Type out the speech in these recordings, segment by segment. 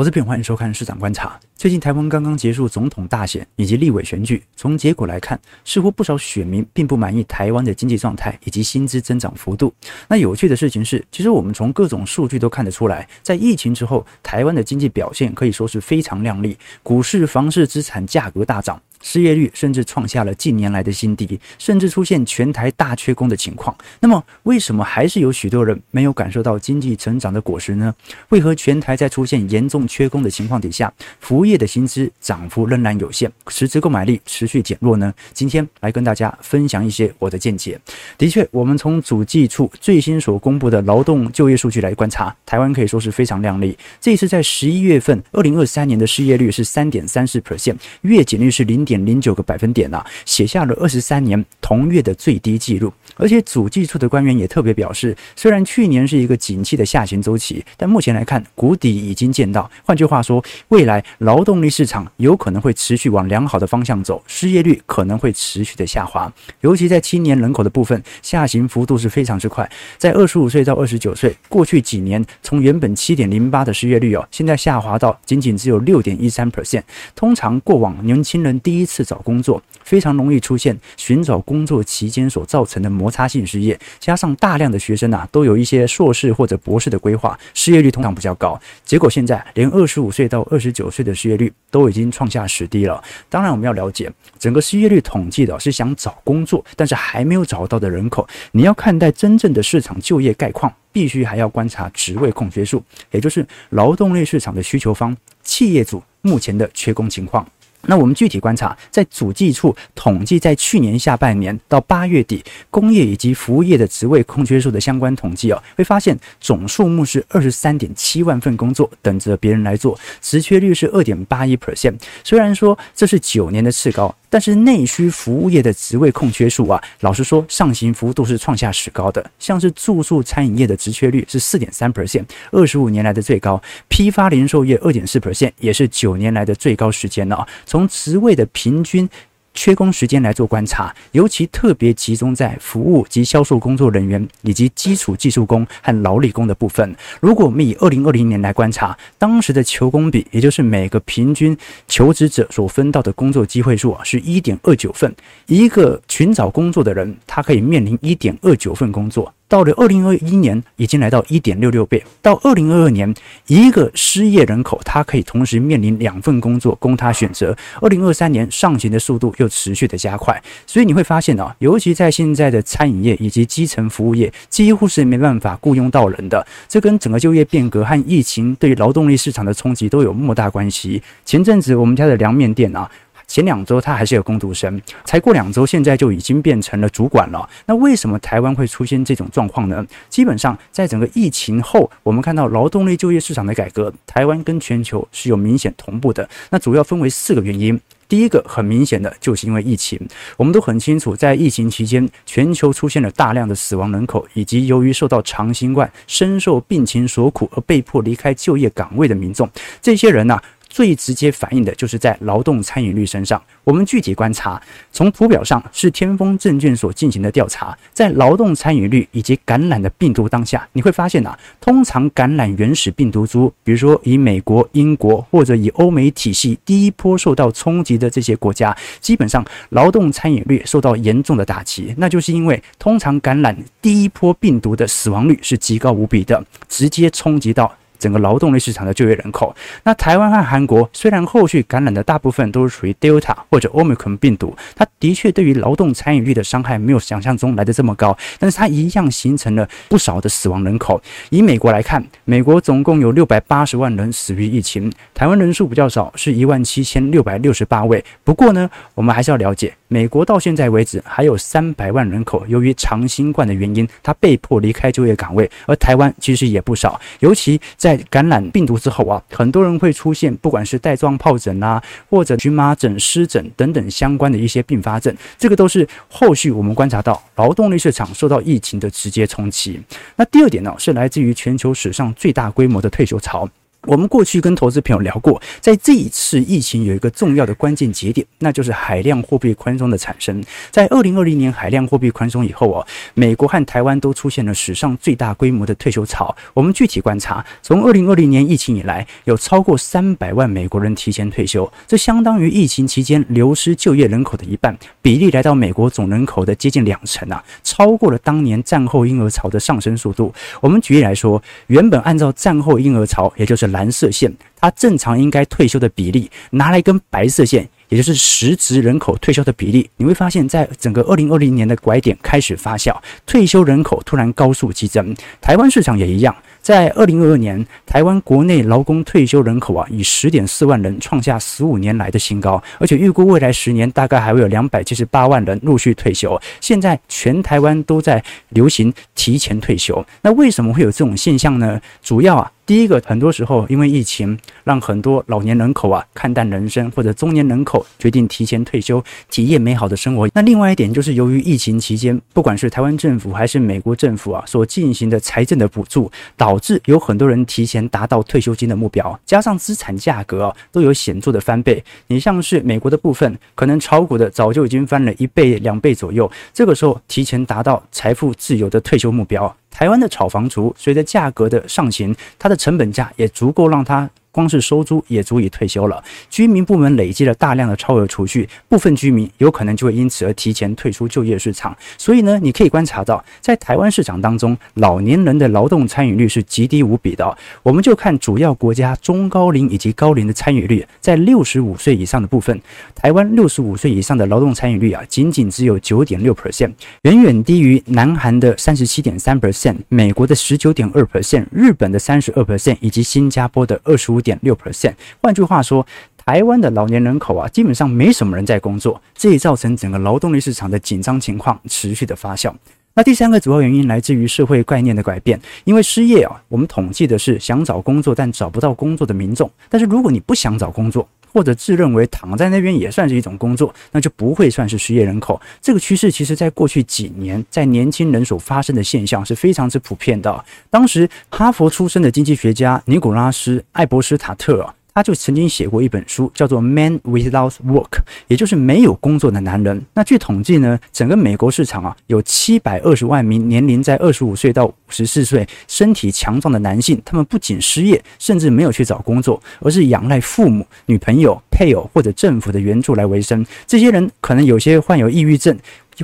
投资品，欢迎收看市场观察。最近台湾刚刚结束总统大选以及立委选举，从结果来看，似乎不少选民并不满意台湾的经济状态以及薪资增长幅度。那有趣的事情是，其实我们从各种数据都看得出来，在疫情之后，台湾的经济表现可以说是非常亮丽，股市、房市、资产价格大涨。失业率甚至创下了近年来的新低，甚至出现全台大缺工的情况。那么，为什么还是有许多人没有感受到经济成长的果实呢？为何全台在出现严重缺工的情况底下，服务业的薪资涨幅仍然有限，实质购买力持续减弱呢？今天来跟大家分享一些我的见解。的确，我们从主计处最新所公布的劳动就业数据来观察，台湾可以说是非常亮丽。这一次在十一月份，二零二三年的失业率是三点三四 percent，月减率是零。点零九个百分点啊，写下了二十三年同月的最低记录。而且主计处的官员也特别表示，虽然去年是一个景气的下行周期，但目前来看谷底已经见到。换句话说，未来劳动力市场有可能会持续往良好的方向走，失业率可能会持续的下滑。尤其在青年人口的部分，下行幅度是非常之快。在二十五岁到二十九岁，过去几年从原本七点零八的失业率哦，现在下滑到仅仅只有六点一三 percent。通常过往年轻人第一第一次找工作非常容易出现寻找工作期间所造成的摩擦性失业，加上大量的学生啊都有一些硕士或者博士的规划，失业率通常比较高。结果现在连二十五岁到二十九岁的失业率都已经创下史低了。当然，我们要了解整个失业率统计的是想找工作但是还没有找到的人口。你要看待真正的市场就业概况，必须还要观察职位空缺数，也就是劳动力市场的需求方企业主目前的缺工情况。那我们具体观察，在主计处统计，在去年下半年到八月底，工业以及服务业的职位空缺数的相关统计哦，会发现总数目是二十三点七万份工作等着别人来做，职缺率是二点八一 percent。虽然说这是九年的次高。但是内需服务业的职位空缺数啊，老实说上行幅度是创下史高的。像是住宿餐饮业的职缺率是四点三 percent，二十五年来的最高；批发零售业二点四 percent，也是九年来的最高时间了啊。从职位的平均。缺工时间来做观察，尤其特别集中在服务及销售工作人员以及基础技术工和劳力工的部分。如果我们以二零二零年来观察，当时的求工比，也就是每个平均求职者所分到的工作机会数啊，是一点二九份。一个寻找工作的人，他可以面临一点二九份工作。到了二零二一年，已经来到一点六六倍。到二零二二年，一个失业人口，他可以同时面临两份工作供他选择。二零二三年上行的速度又持续的加快，所以你会发现啊，尤其在现在的餐饮业以及基层服务业，几乎是没办法雇佣到人的。这跟整个就业变革和疫情对劳动力市场的冲击都有莫大关系。前阵子我们家的凉面店啊。前两周他还是有工读生，才过两周，现在就已经变成了主管了。那为什么台湾会出现这种状况呢？基本上，在整个疫情后，我们看到劳动力就业市场的改革，台湾跟全球是有明显同步的。那主要分为四个原因。第一个很明显的就是因为疫情，我们都很清楚，在疫情期间，全球出现了大量的死亡人口，以及由于受到长新冠、深受病情所苦而被迫离开就业岗位的民众，这些人呢、最直接反映的就是在劳动参与率身上。我们具体观察，从图表上是天风证券所进行的调查，在劳动参与率以及感染的病毒当下，你会发现啊，通常感染原始病毒株，比如说以美国、英国或者以欧美体系第一波受到冲击的这些国家，基本上劳动参与率受到严重的打击，那就是因为通常感染第一波病毒的死亡率是极高无比的，直接冲击到。整个劳动力市场的就业人口，那台湾和韩国虽然后续感染的大部分都是属于 Delta 或者 Omicron 病毒，它的确对于劳动参与率的伤害没有想象中来的这么高，但是它一样形成了不少的死亡人口。以美国来看，美国总共有六百八十万人死于疫情，台湾人数比较少，是一万七千六百六十八位。不过呢，我们还是要了解，美国到现在为止还有三百万人口由于长新冠的原因，他被迫离开就业岗位，而台湾其实也不少，尤其在感染病毒之后啊，很多人会出现不管是带状疱疹啊，或者荨麻疹、湿疹等等相关的一些并发症，这个都是后续我们观察到劳动力市场受到疫情的直接冲击。那第二点呢，是来自于全球史上最大规模的退休潮。我们过去跟投资朋友聊过，在这一次疫情有一个重要的关键节点，那就是海量货币宽松的产生。在二零二零年海量货币宽松以后哦，美国和台湾都出现了史上最大规模的退休潮。我们具体观察，从二零二零年疫情以来，有超过三百万美国人提前退休，这相当于疫情期间流失就业人口的一半，比例来到美国总人口的接近两成啊，超过了当年战后婴儿潮的上升速度。我们举例来说，原本按照战后婴儿潮，也就是蓝色线，它正常应该退休的比例，拿来跟白色线，也就是实职人口退休的比例，你会发现在整个二零二零年的拐点开始发酵，退休人口突然高速激增。台湾市场也一样，在二零二二年，台湾国内劳工退休人口啊，以十点四万人创下十五年来的新高，而且预估未来十年大概还会有两百七十八万人陆续退休。现在全台湾都在流行提前退休，那为什么会有这种现象呢？主要啊。第一个，很多时候因为疫情，让很多老年人口啊看淡人生，或者中年人口决定提前退休，体验美好的生活。那另外一点就是，由于疫情期间，不管是台湾政府还是美国政府啊所进行的财政的补助，导致有很多人提前达到退休金的目标，加上资产价格啊都有显著的翻倍。你像是美国的部分，可能炒股的早就已经翻了一倍、两倍左右，这个时候提前达到财富自由的退休目标。台湾的炒房族，随着价格的上行，它的成本价也足够让它。光是收租也足以退休了。居民部门累积了大量的超额储蓄，部分居民有可能就会因此而提前退出就业市场。所以呢，你可以观察到，在台湾市场当中，老年人的劳动参与率是极低无比的。我们就看主要国家中高龄以及高龄的参与率，在六十五岁以上的部分，台湾六十五岁以上的劳动参与率啊，仅仅只有九点六 percent，远远低于南韩的三十七点三 percent，美国的十九点二 percent，日本的三十二 percent，以及新加坡的二十五。五点六 percent，换句话说，台湾的老年人口啊，基本上没什么人在工作，这也造成整个劳动力市场的紧张情况持续的发酵。那第三个主要原因来自于社会概念的改变，因为失业啊，我们统计的是想找工作但找不到工作的民众，但是如果你不想找工作，或者自认为躺在那边也算是一种工作，那就不会算是失业人口。这个趋势其实在过去几年，在年轻人所发生的现象是非常之普遍的。当时哈佛出身的经济学家尼古拉斯·艾伯斯塔特。他就曾经写过一本书，叫做《Man Without Work》，也就是没有工作的男人。那据统计呢，整个美国市场啊，有七百二十万名年龄在二十五岁到五十四岁、身体强壮的男性，他们不仅失业，甚至没有去找工作，而是仰赖父母、女朋友、配偶或者政府的援助来维生。这些人可能有些患有抑郁症。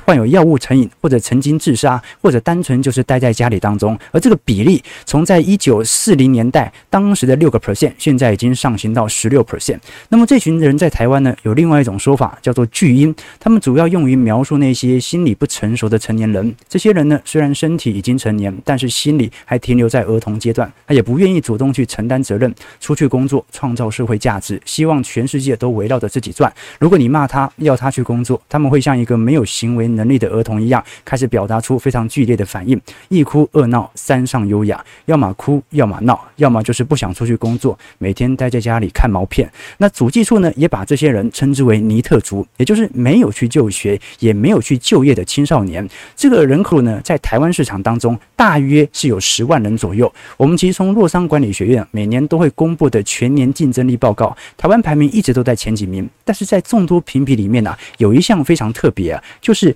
患有药物成瘾，或者曾经自杀，或者单纯就是待在家里当中，而这个比例从在一九四零年代当时的六个 percent，现在已经上行到十六 percent。那么这群人在台湾呢，有另外一种说法叫做巨婴，他们主要用于描述那些心理不成熟的成年人。这些人呢，虽然身体已经成年，但是心理还停留在儿童阶段，他也不愿意主动去承担责任，出去工作，创造社会价值，希望全世界都围绕着自己转。如果你骂他，要他去工作，他们会像一个没有行为。能力的儿童一样，开始表达出非常剧烈的反应，一哭二闹三上优雅，要么哭，要么闹，要么就是不想出去工作，每天待在家里看毛片。那主计处呢，也把这些人称之为尼特族，也就是没有去就学，也没有去就业的青少年。这个人口呢，在台湾市场当中，大约是有十万人左右。我们其实从洛桑管理学院每年都会公布的全年竞争力报告，台湾排名一直都在前几名。但是在众多评比里面呢、有一项非常特别啊，就是。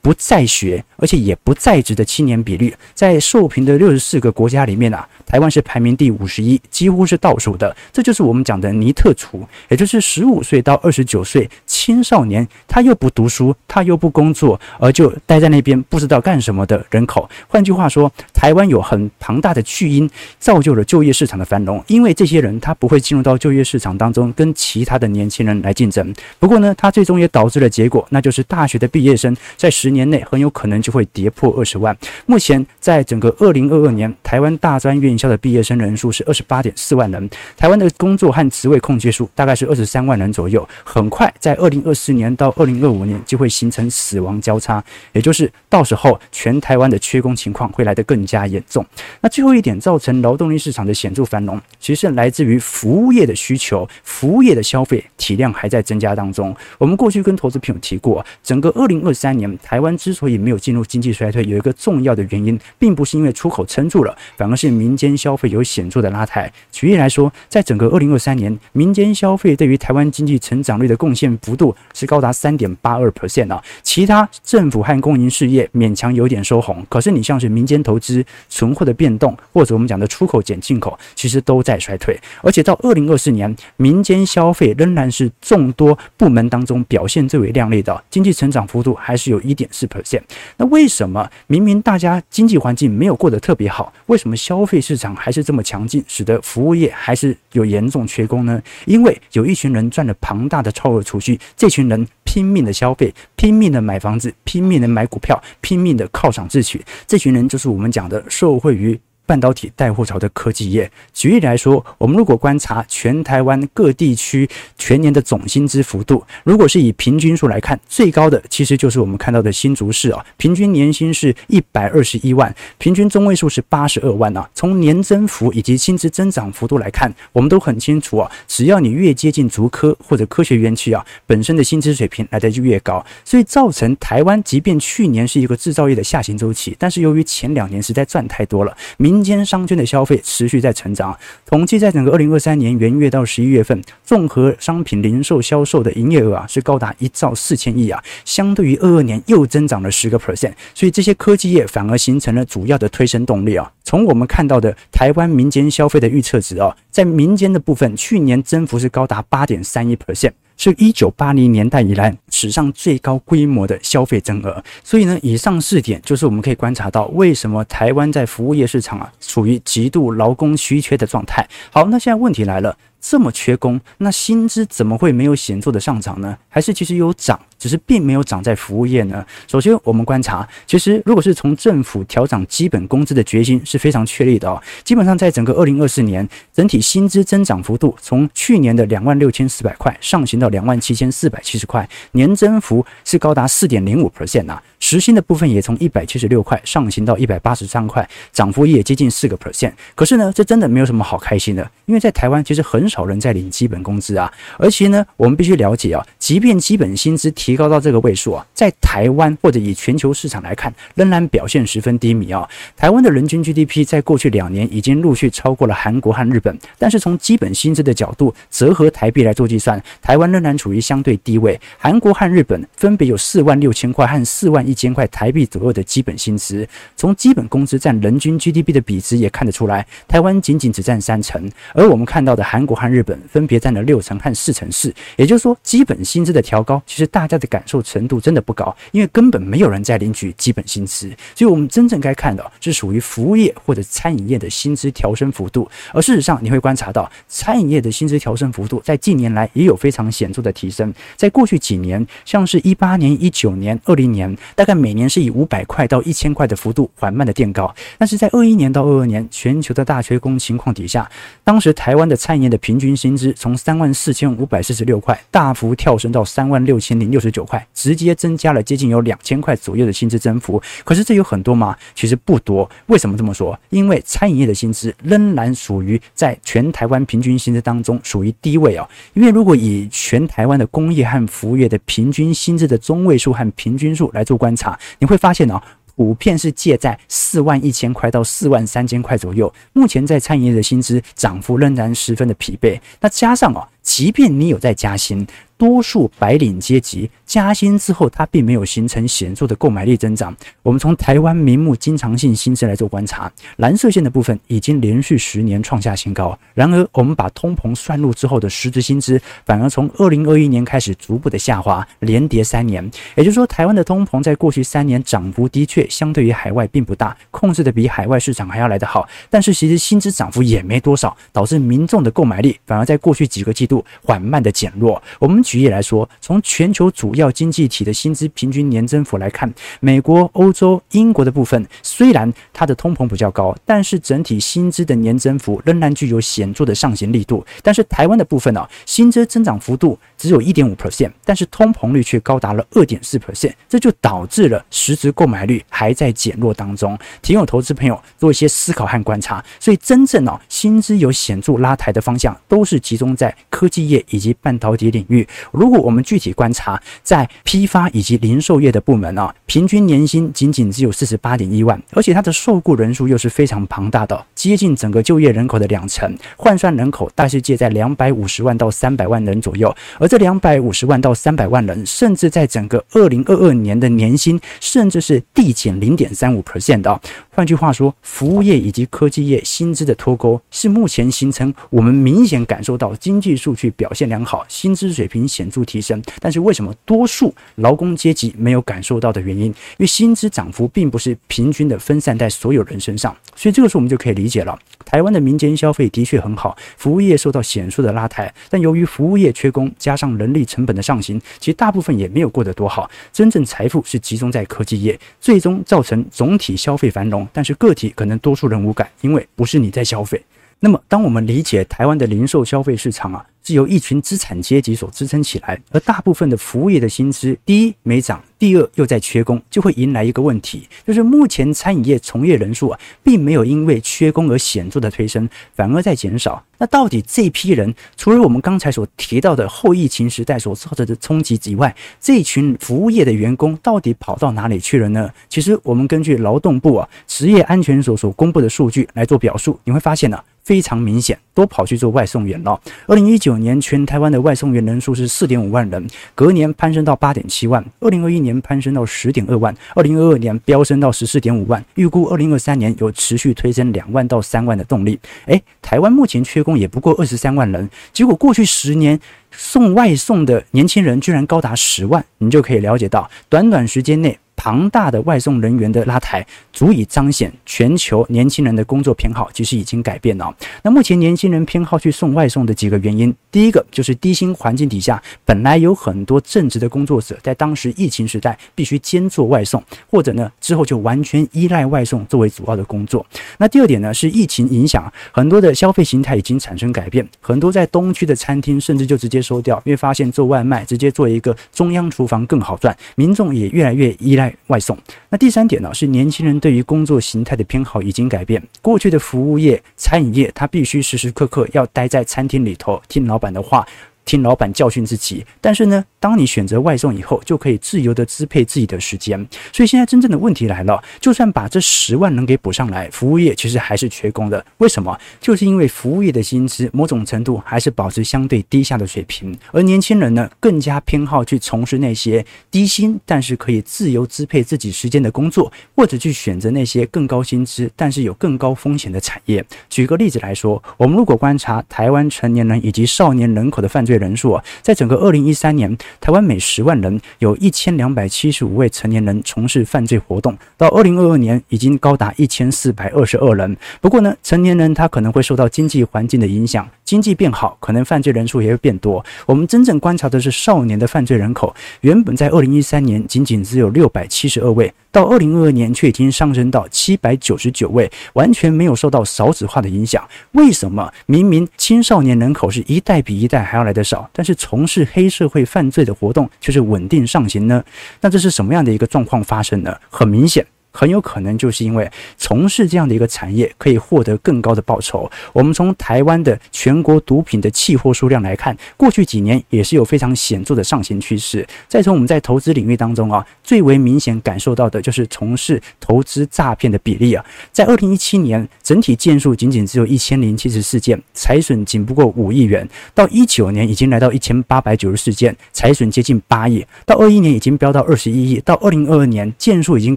不在学，而且也不在职的青年比率，在受评的六十四个国家里面啊，台湾是排名第五十一，几乎是倒数的。这就是我们讲的尼特族，也就是十五岁到二十九岁青少年，他又不读书，他又不工作，而就待在那边不知道干什么的人口。换句话说，台湾有很庞大的巨婴，造就了就业市场的繁荣。因为这些人他不会进入到就业市场当中跟其他的年轻人来竞争。不过呢，他最终也导致了结果，那就是大学的毕业生在十十年内很有可能就会跌破二十万。目前，在整个二零二二年，台湾大专院校的毕业生人数是二十八点四万人，台湾的工作和职位空缺数大概是二十三万人左右。很快，在二零二四年到二零二五年就会形成死亡交叉，也就是到时候全台湾的缺工情况会来得更加严重。那最后一点，造成劳动力市场的显著繁荣，其实来自于服务业的需求，服务业的消费体量还在增加当中。我们过去跟投资朋友提过，整个二零二三年台台湾之所以没有进入经济衰退，有一个重要的原因，并不是因为出口撑住了，反而是民间消费有显著的拉抬。举例来说，在整个二零二三年，民间消费对于台湾经济成长率的贡献幅度是高达三点八二 percent 啊。其他政府和公营事业勉强有点收红，可是你像是民间投资、存货的变动，或者我们讲的出口减进口，其实都在衰退。而且到二零二四年，民间消费仍然是众多部门当中表现最为亮丽的，经济成长幅度还是有一点四 percent。那为什么明明大家经济环境没有过得特别好，为什么消费市场还是这么强劲，使得服务业还是有严重缺工呢？因为有一群人赚了庞大的超额储蓄，这群人拼命的消费，拼命的买房子，拼命的买股票，拼命的犒赏自取，这群人就是我们讲的受惠于。半导体带货潮的科技业，举例来说，我们如果观察全台湾各地区全年的总薪资幅度，如果是以平均数来看，最高的其实就是我们看到的新竹市啊，平均年薪是一百二十一万，平均中位数是八十二万啊。从年增幅以及薪资增长幅度来看，我们都很清楚啊，只要你越接近竹科或者科学园区啊，本身的薪资水平来的就越高，所以造成台湾即便去年是一个制造业的下行周期，但是由于前两年实在赚太多了，明民间商圈的消费持续在成长，统计在整个二零二三年元月到十一月份，综合商品零售销售的营业额啊是高达一兆四千亿啊，相对于二二年又增长了十个 percent，所以这些科技业反而形成了主要的推升动力啊。从我们看到的台湾民间消费的预测值啊，在民间的部分，去年增幅是高达八点三一 percent。是一九八零年代以来史上最高规模的消费增额，所以呢，以上四点就是我们可以观察到为什么台湾在服务业市场啊处于极度劳工稀缺的状态。好，那现在问题来了。这么缺工，那薪资怎么会没有显著的上涨呢？还是其实有涨，只是并没有涨在服务业呢？首先，我们观察，其实如果是从政府调涨基本工资的决心是非常确立的哦。基本上，在整个二零二四年，整体薪资增长幅度从去年的两万六千四百块上行到两万七千四百七十块，年增幅是高达四点零五 percent 啊。时薪的部分也从一百七十六块上行到一百八十三块，涨幅也接近四个 percent。可是呢，这真的没有什么好开心的，因为在台湾其实很少人在领基本工资啊。而且呢，我们必须了解啊，即便基本薪资提提高到这个位数啊，在台湾或者以全球市场来看，仍然表现十分低迷啊。台湾的人均 GDP 在过去两年已经陆续超过了韩国和日本，但是从基本薪资的角度折合台币来做计算，台湾仍然处于相对低位。韩国和日本分别有四万六千块和四万一千块台币左右的基本薪资，从基本工资占人均 GDP 的比值也看得出来，台湾仅仅只占三成，而我们看到的韩国和日本分别占了六成和四成四。也就是说，基本薪资的调高，其实大家的感受程度真的不高，因为根本没有人在领取基本薪资。所以，我们真正该看的是属于服务业或者餐饮业的薪资调升幅度。而事实上，你会观察到，餐饮业的薪资调升幅度在近年来也有非常显著的提升。在过去几年，像是一八年、一九年、二零年，大概每年是以五百块到一千块的幅度缓慢的垫高，但是在二一年到二二年全球的大缺工情况底下，当时台湾的餐饮业的平均薪资从三万四千五百四十六块大幅跳升到三万六千零六十十九块，直接增加了接近有两千块左右的薪资增幅。可是这有很多吗？其实不多。为什么这么说？因为餐饮业的薪资仍然属于在全台湾平均薪资当中属于低位哦。因为如果以全台湾的工业和服务业的平均薪资的中位数和平均数来做观察。你会发现哦，普遍是介在四万一千块到四万三千块左右。目前在餐饮业的薪资涨幅仍然十分的疲惫。那加上哦，即便你有在加薪。多数白领阶级加薪之后，它并没有形成显著的购买力增长。我们从台湾名目经常性薪资来做观察，蓝色线的部分已经连续十年创下新高。然而，我们把通膨算入之后的实质薪资，反而从二零二一年开始逐步的下滑，连跌三年。也就是说，台湾的通膨在过去三年涨幅的确相对于海外并不大，控制的比海外市场还要来得好。但是，其实薪资涨幅也没多少，导致民众的购买力反而在过去几个季度缓慢的减弱。我们。举例来说，从全球主要经济体的薪资平均年增幅来看，美国、欧洲、英国的部分虽然它的通膨比较高，但是整体薪资的年增幅仍然具有显著的上行力度。但是台湾的部分呢、薪资增长幅度只有一点五 percent，但是通膨率却高达了二点四 percent，这就导致了实质购买率还在减弱当中。提供投资朋友做一些思考和观察。所以真正哦、啊，薪资有显著拉抬的方向，都是集中在科技业以及半导体领域。如果我们具体观察，在批发以及零售业的部门啊，平均年薪仅仅只有四十八点一万，而且它的受雇人数又是非常庞大的，接近整个就业人口的两成，换算人口大概是介在两百五十万到三百万人左右。而这两百五十万到三百万人，甚至在整个二零二二年的年薪，甚至是递减零点三五 percent 的。换句话说，服务业以及科技业薪资的脱钩，是目前形成我们明显感受到经济数据表现良好，薪资水平显著提升。但是为什么多数劳工阶级没有感受到的原因？因为薪资涨幅并不是平均的分散在所有人身上，所以这个时候我们就可以理解了。台湾的民间消费的确很好，服务业受到显著的拉抬，但由于服务业缺工，加上人力成本的上行，其实大部分也没有过得多好。真正财富是集中在科技业，最终造成总体消费繁荣。但是个体可能多数人无感，因为不是你在消费。那么，当我们理解台湾的零售消费市场啊，是由一群资产阶级所支撑起来，而大部分的服务业的薪资，第一没涨，第二又在缺工，就会迎来一个问题，就是目前餐饮业从业人数啊，并没有因为缺工而显著的推升，反而在减少。那到底这批人，除了我们刚才所提到的后疫情时代所造成的冲击以外，这群服务业的员工到底跑到哪里去了呢？其实我们根据劳动部啊职业安全所所公布的数据来做表述，你会发现呢、非常明显，都跑去做外送员了。二零一九年，全台湾的外送员人数是四点五万人，隔年攀升到八点七万，二零二一年攀升到十点二万，二零二二年飙升到十四点五万，预估二零二三年有持续推升两万到三万的动力。诶，台湾目前缺工也不过二十三万人，结果过去十年送外送的年轻人居然高达十万，你就可以了解到，短短时间内。庞大的外送人员的拉抬，足以彰显全球年轻人的工作偏好其实已经改变了。那目前年轻人偏好去送外送的几个原因，第一个就是低薪环境底下，本来有很多正职的工作者，在当时疫情时代必须兼做外送，或者呢之后就完全依赖外送作为主要的工作。那第二点呢是疫情影响，很多的消费形态已经产生改变，很多在东区的餐厅甚至就直接收掉，因为发现做外卖直接做一个中央厨房更好赚，民众也越来越依赖。外送。那第三点呢，是年轻人对于工作形态的偏好已经改变。过去的服务业、餐饮业，他必须时时刻刻要待在餐厅里头，听老板的话。听老板教训自己，但是呢，当你选择外送以后，就可以自由地支配自己的时间。所以现在真正的问题来了，就算把这十万人给补上来，服务业其实还是缺工的。为什么？就是因为服务业的薪资某种程度还是保持相对低下的水平，而年轻人呢，更加偏好去从事那些低薪但是可以自由支配自己时间的工作，或者去选择那些更高薪资但是有更高风险的产业。举个例子来说，我们如果观察台湾成年人以及少年人口的犯罪人数啊，在整个二零一三年，台湾每十万人有一千两百七十五位成年人从事犯罪活动，到二零二二年已经高达一千四百二十二人。不过呢，成年人他可能会受到经济环境的影响，经济变好，可能犯罪人数也会变多。我们真正观察的是少年的犯罪人口，原本在二零一三年仅仅只有六百七十二位。到二零二二年，却已经上升到七百九十九位，完全没有受到少子化的影响。为什么明明青少年人口是一代比一代还要来的少，但是从事黑社会犯罪的活动却是稳定上行呢？那这是什么样的一个状况发生呢？很明显。很有可能就是因为从事这样的一个产业可以获得更高的报酬。我们从台湾的全国毒品的期货数量来看，过去几年也是有非常显著的上行趋势。再从我们在投资领域当中啊，最为明显感受到的就是从事投资诈骗的比例啊，在二零一七年整体件数仅仅只有一千零七十四件，财损仅不过五亿元；到一九年已经来到一千八百九十四件，财损接近八亿；到二一年已经飙到二十一亿；到二零二二年件数已经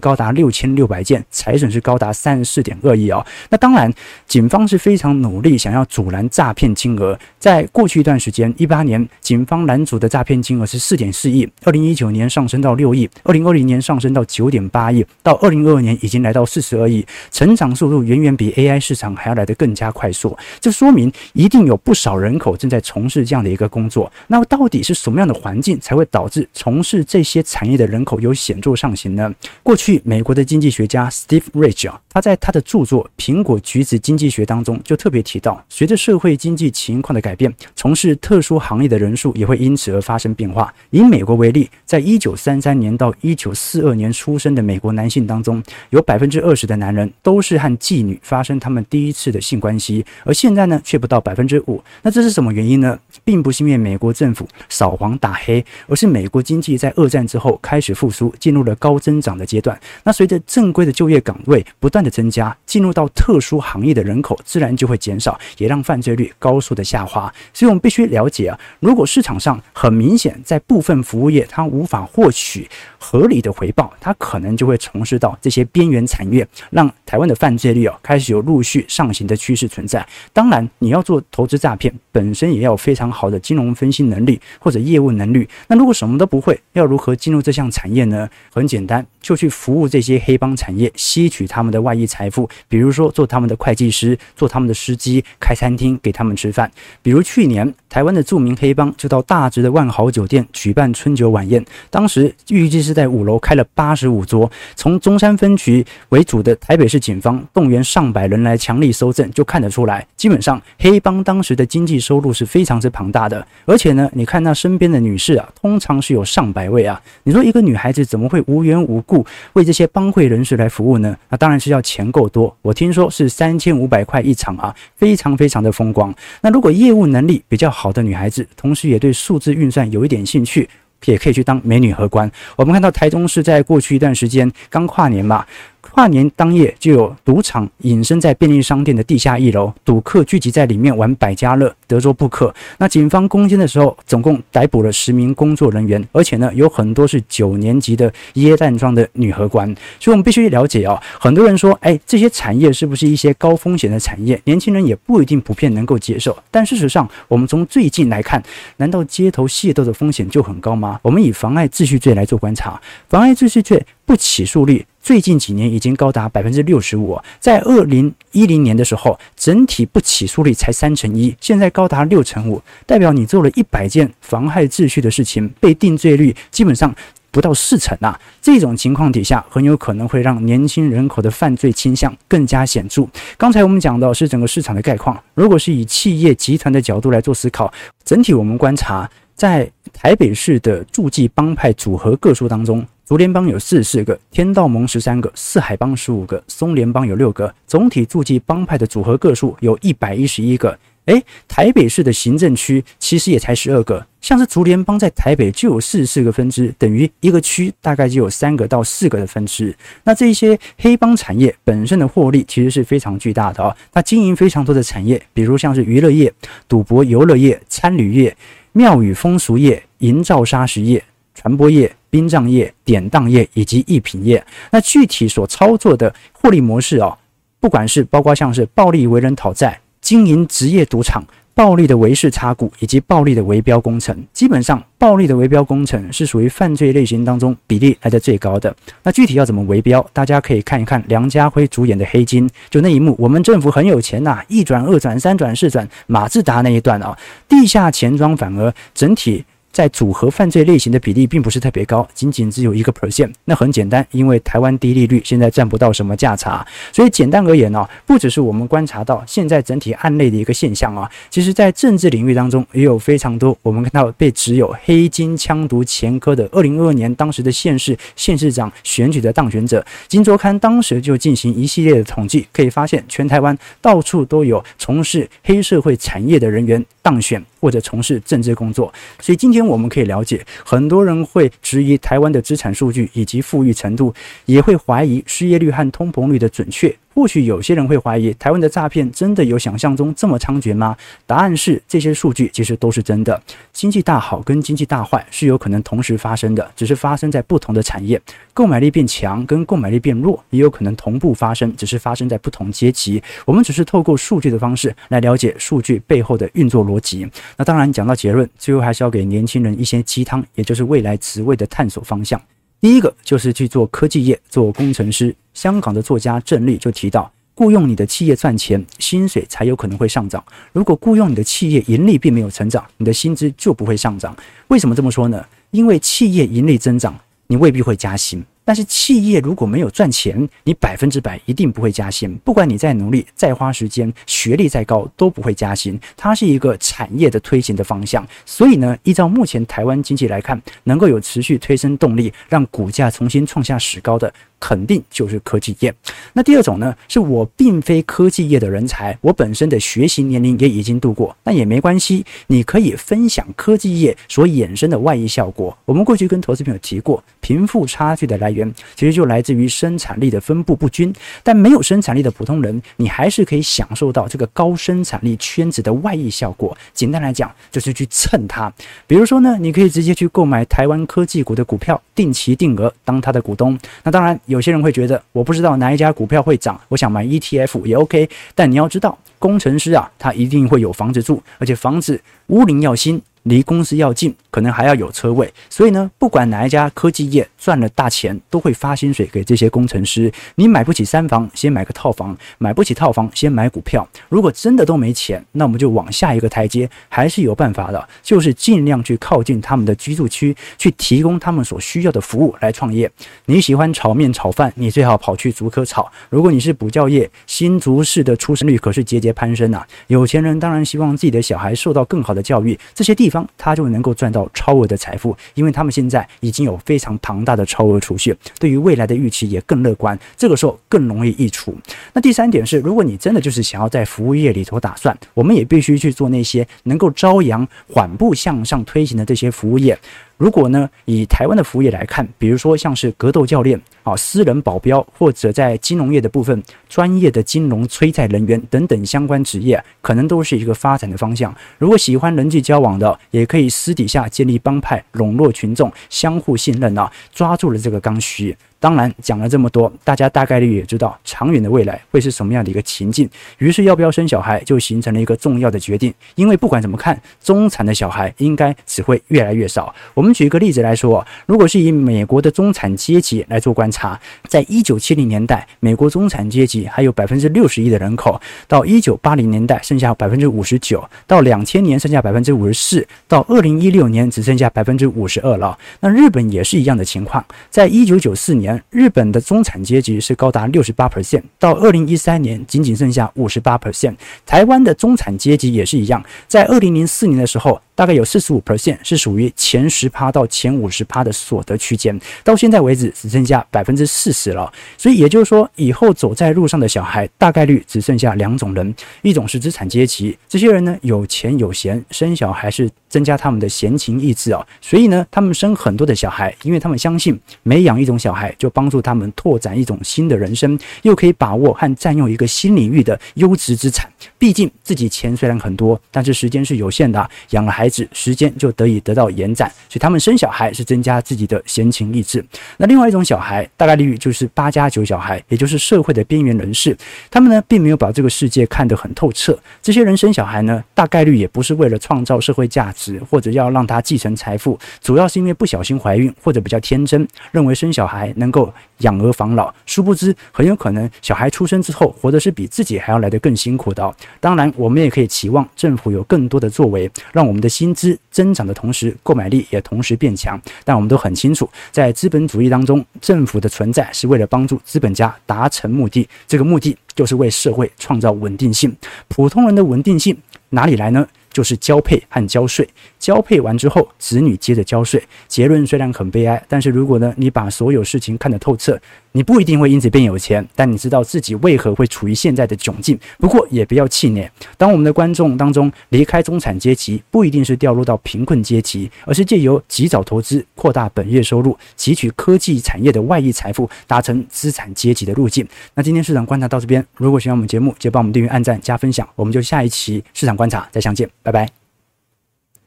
高达六千。千六百件，财损是高达三十四点二亿哦。那当然，警方是非常努力，想要阻拦诈骗金额。在过去一段时间，一八年警方拦阻的诈骗金额是四点四亿，二零一九年上升到六亿，二零二零年上升到九点八亿，到二零二二年已经来到四十二亿，成长速度远远比 AI 市场还要来得更加快速。这说明一定有不少人口正在从事这样的一个工作。那到底是什么样的环境才会导致从事这些产业的人口有显著上行呢？过去美国的经济学家 Steve Rich 啊，他在他的著作《苹果橘子经济学》当中就特别提到，随着社会经济情况的改变，从事特殊行业的人数也会因此而发生变化。以美国为例，在一九三三年到一九四二年出生的美国男性当中，有百分之二十的男人都是和妓女发生他们第一次的性关系，而现在呢，却不到百分之五。那这是什么原因呢？并不是因为美国政府扫黄打黑，而是美国经济在二战之后开始复苏，进入了高增长的阶段。那随着正规的就业岗位不断的增加，进入到特殊行业的人口自然就会减少，也让犯罪率高速的下滑。所以我们必须了解啊，如果市场上很明显在部分服务业它无法获取合理的回报，它可能就会从事到这些边缘产业，让台湾的犯罪率啊开始有陆续上行的趋势存在。当然，你要做投资诈骗，本身也要非常好的金融分析能力或者业务能力。那如果什么都不会，要如何进入这项产业呢？很简单，就去服务这些黑黑帮产业，吸取他们的外溢财富。比如说，做他们的会计师，做他们的司机，开餐厅给他们吃饭。比如去年，台湾的著名黑帮就到大直的万豪酒店举办春酒晚宴，当时预计是在五楼开了八十五桌。从中山分局为主的台北市警方动员上百人来强力搜证，就看得出来，基本上黑帮当时的经济收入是非常之庞大的。而且呢，你看那身边的女士啊，通常是有上百位啊。你说一个女孩子怎么会无缘无故为这些帮会人士来服务呢？那当然是要钱够多。我听说是三千五百块一场啊，非常非常的风光。那如果业务能力比较好的女孩子，同时也对数字运算有一点兴趣，也可以去当美女荷官。我们看到台中市在过去一段时间刚跨年嘛。跨年当夜就有赌场隐身在便利商店的地下一楼，赌客聚集在里面玩百家乐、德州扑克。那警方攻坚的时候，总共逮捕了十名工作人员，而且呢，有很多是九年级的椰蛋装的女荷官。所以我们必须了解啊、很多人说，哎，这些产业是不是一些高风险的产业？年轻人也不一定普遍能够接受。但事实上，我们从最近来看，难道街头械斗的风险就很高吗？我们以妨碍秩序罪来做观察，妨碍秩序罪不起诉率。最近几年已经高达百分之六十五，在二零一零年的时候，整体不起诉率才三成一，现在高达六成五，代表你做了一百件妨害秩序的事情，被定罪率基本上不到四成啊。这种情况底下，很有可能会让年轻人口的犯罪倾向更加显著。刚才我们讲到是整个市场的概况，如果是以企业集团的角度来做思考，整体我们观察在台北市的驻记帮派组合个数当中。竹联帮有四十四个，天道盟十三个，四海帮十五个，松联帮有六个，总体驻记帮派的组合个数有一百一十一个。诶，台北市的行政区其实也才十二个，像是竹联帮在台北就有四十四个分支，等于一个区大概就有三个到四个的分支。那这一些黑帮产业本身的获利其实是非常巨大的哦，它经营非常多的产业，比如像是娱乐业、赌博游乐业、餐旅业、庙宇风俗业、营造砂石业。传播业、殡葬业、典当业以及艺品业，那具体所操作的获利模式哦，不管是包括像是暴力为人讨债、经营职业赌场、暴力的违誓插股以及暴力的围标工程，基本上暴力的围标工程是属于犯罪类型当中比例来的最高的。那具体要怎么围标，大家可以看一看梁家辉主演的《黑金》，就那一幕，我们政府很有钱呐、一转二转三转四转，马自达那一段啊、地下钱庄反而整体。在组合犯罪类型的比例并不是特别高，仅仅只有一个 percent。那很简单，因为台湾低利率现在占不到什么价差，所以简单而言呢、不只是我们观察到现在整体案类的一个现象啊，其实在政治领域当中也有非常多我们看到被指有黑金枪毒前科的。二零二二年当时的县市县市长选举的当选者，金周刊当时就进行一系列的统计，可以发现全台湾到处都有从事黑社会产业的人员当选或者从事政治工作，所以今天。我们可以了解，很多人会质疑台湾的资产数据以及富裕程度，也会怀疑失业率和通膨率的准确。或许有些人会怀疑，台湾的诈骗真的有想象中这么猖獗吗？答案是，这些数据其实都是真的。经济大好跟经济大坏是有可能同时发生的，只是发生在不同的产业。购买力变强跟购买力变弱也有可能同步发生，只是发生在不同阶级。我们只是透过数据的方式来了解数据背后的运作逻辑。那当然，讲到结论，最后还是要给年轻人一些鸡汤，也就是未来职位的探索方向。第一个就是去做科技业，做工程师。香港的作家郑律就提到，雇佣你的企业赚钱，薪水才有可能会上涨。如果雇佣你的企业盈利并没有成长，你的薪资就不会上涨。为什么这么说呢？因为企业盈利增长，你未必会加薪。但是企业如果没有赚钱，你百分之百一定不会加薪。不管你再努力、再花时间、学历再高，都不会加薪。它是一个产业的推行的方向。所以呢，依照目前台湾经济来看，能够有持续推升动力，让股价重新创下史高的。肯定就是科技业。那第二种呢，是我并非科技业的人才，我本身的学习年龄也已经度过，那也没关系。你可以分享科技业所衍生的外溢效果。我们过去跟投资朋友提过，贫富差距的来源其实就来自于生产力的分布不均。但没有生产力的普通人，你还是可以享受到这个高生产力圈子的外溢效果。简单来讲，就是去蹭它。比如说呢，你可以直接去购买台湾科技股的股票，定期定额当它的股东。那当然。有些人会觉得，我不知道哪一家股票会涨，我想买 ETF 也 OK。但你要知道，工程师啊，他一定会有房子住，而且房子屋龄要新。离公司要近，可能还要有车位，所以呢，不管哪一家科技业赚了大钱，都会发薪水给这些工程师。你买不起三房，先买个套房；买不起套房，先买股票。如果真的都没钱，那我们就往下一个台阶，还是有办法的，就是尽量去靠近他们的居住区，去提供他们所需要的服务来创业。你喜欢炒面炒饭，你最好跑去竹科炒。如果你是补教业，新竹市的出生率可是节节攀升啊！有钱人当然希望自己的小孩受到更好的教育，这些地方。方他就能够赚到超额的财富，因为他们现在已经有非常庞大的超额储蓄，对于未来的预期也更乐观，这个时候更容易溢出。那第三点是，如果你真的就是想要在服务业里头打算，我们也必须去做那些能够朝阳缓步向上推行的这些服务业。如果呢，以台湾的服务业来看，比如说像是格斗教练啊、私人保镖，或者在金融业的部分，专业的金融催债人员等等相关职业，可能都是一个发展的方向。如果喜欢人际交往的，也可以私底下建立帮派，笼络群众，相互信任啊，抓住了这个刚需。当然讲了这么多，大家大概率也知道长远的未来会是什么样的一个情境。于是要不要生小孩就形成了一个重要的决定。因为不管怎么看，中产的小孩应该只会越来越少。我们举一个例子来说，如果是以美国的中产阶级来做观察，在一九七零年代，美国中产阶级还有百分之六十一的人口；到一九八零年代，剩下百分之五十九；到两千年，剩下百分之五十四；到二零一六年，只剩下百分之五十二了。那日本也是一样的情况，在一九九四年。日本的中产阶级是高达六十八 percent，到二零一三年仅仅剩下五十八 percent。台湾的中产阶级也是一样，在二零零四年的时候，大概有四十五 percent 是属于前十趴到前五十趴的所得区间，到现在为止只剩下百分之四十了。所以也就是说，以后走在路上的小孩大概率只剩下两种人：一种是资产阶级，这些人呢有钱有闲，生小孩是增加他们的闲情逸致啊，所以呢他们生很多的小孩，因为他们相信每养一种小孩。就帮助他们拓展一种新的人生，又可以把握和占用一个新领域的优质资产。毕竟自己钱虽然很多，但是时间是有限的，养了孩孩子，时间就得以得到延展。所以他们生小孩是增加自己的闲情逸致。那另外一种小孩，大概率就是八加九小孩，也就是社会的边缘人士。他们呢，并没有把这个世界看得很透彻。这些人生小孩呢，大概率也不是为了创造社会价值，或者要让他继承财富，主要是因为不小心怀孕，或者比较天真，认为生小孩能够养儿防老，殊不知很有可能小孩出生之后，活的是比自己还要来得更辛苦的。当然，我们也可以期望政府有更多的作为，让我们的薪资增长的同时，购买力也同时变强。但我们都很清楚，在资本主义当中，政府的存在是为了帮助资本家达成目的，这个目的就是为社会创造稳定性。普通人的稳定性哪里来呢？就是交配和交税，交配完之后，子女接着交税。结论虽然很悲哀，但是如果呢，你把所有事情看得透彻，你不一定会因此变有钱，但你知道自己为何会处于现在的窘境。不过也不要气馁，当我们的观众当中离开中产阶级，不一定是掉入到贫困阶级，而是借由及早投资扩大本业收入，汲取科技产业的外溢财富，达成资产阶级的路径。那今天市场观察到这边，如果喜欢我们节目，就帮我们订阅、按赞、加分享，我们就下一期市场观察再相见。拜拜。